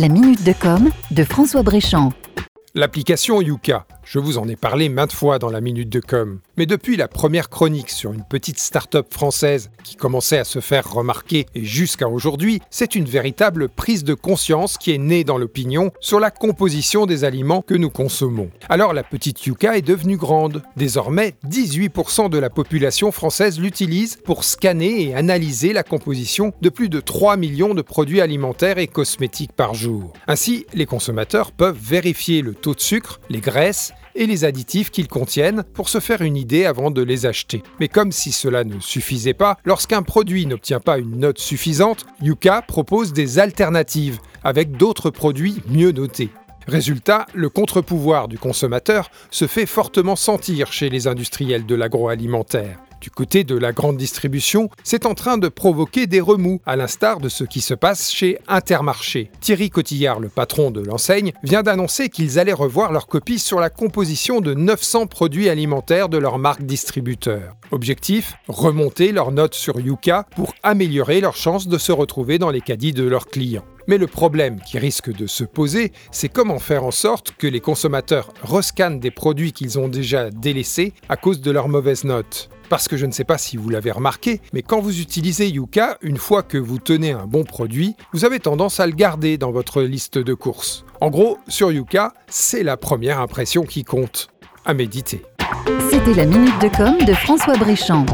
La minute de com de François Bréchamp. L'application Yuka, je vous en ai parlé maintes fois dans la minute de com. Mais depuis la première chronique sur une petite start-up française qui commençait à se faire remarquer et jusqu'à aujourd'hui, c'est une véritable prise de conscience qui est née dans l'opinion sur la composition des aliments que nous consommons. Alors la petite Yuka est devenue grande. Désormais, 18% de la population française l'utilise pour scanner et analyser la composition de plus de 3 millions de produits alimentaires et cosmétiques par jour. Ainsi, les consommateurs peuvent vérifier le taux de sucre, les graisses et les additifs qu'ils contiennent pour se faire une idée avant de les acheter. Mais comme si cela ne suffisait pas, lorsqu'un produit n'obtient pas une note suffisante, Yuka propose des alternatives avec d'autres produits mieux notés. Résultat, le contre-pouvoir du consommateur se fait fortement sentir chez les industriels de l'agroalimentaire. Du côté de la grande distribution, c'est en train de provoquer des remous, à l'instar de ce qui se passe chez Intermarché. Thierry Cotillard, le patron de l'enseigne, vient d'annoncer qu'ils allaient revoir leur copie sur la composition de 900 produits alimentaires de leur marque distributeur. Objectif remonter leurs notes sur Yuka pour améliorer leurs chances de se retrouver dans les caddies de leurs clients. Mais le problème qui risque de se poser, c'est comment faire en sorte que les consommateurs rescannent des produits qu'ils ont déjà délaissés à cause de leurs mauvaises notes. Parce que je ne sais pas si vous l'avez remarqué, mais quand vous utilisez Yuka, une fois que vous tenez un bon produit, vous avez tendance à le garder dans votre liste de courses. En gros, sur Yuka, c'est la première impression qui compte. À méditer. C'était la minute de com de François Bréchamp.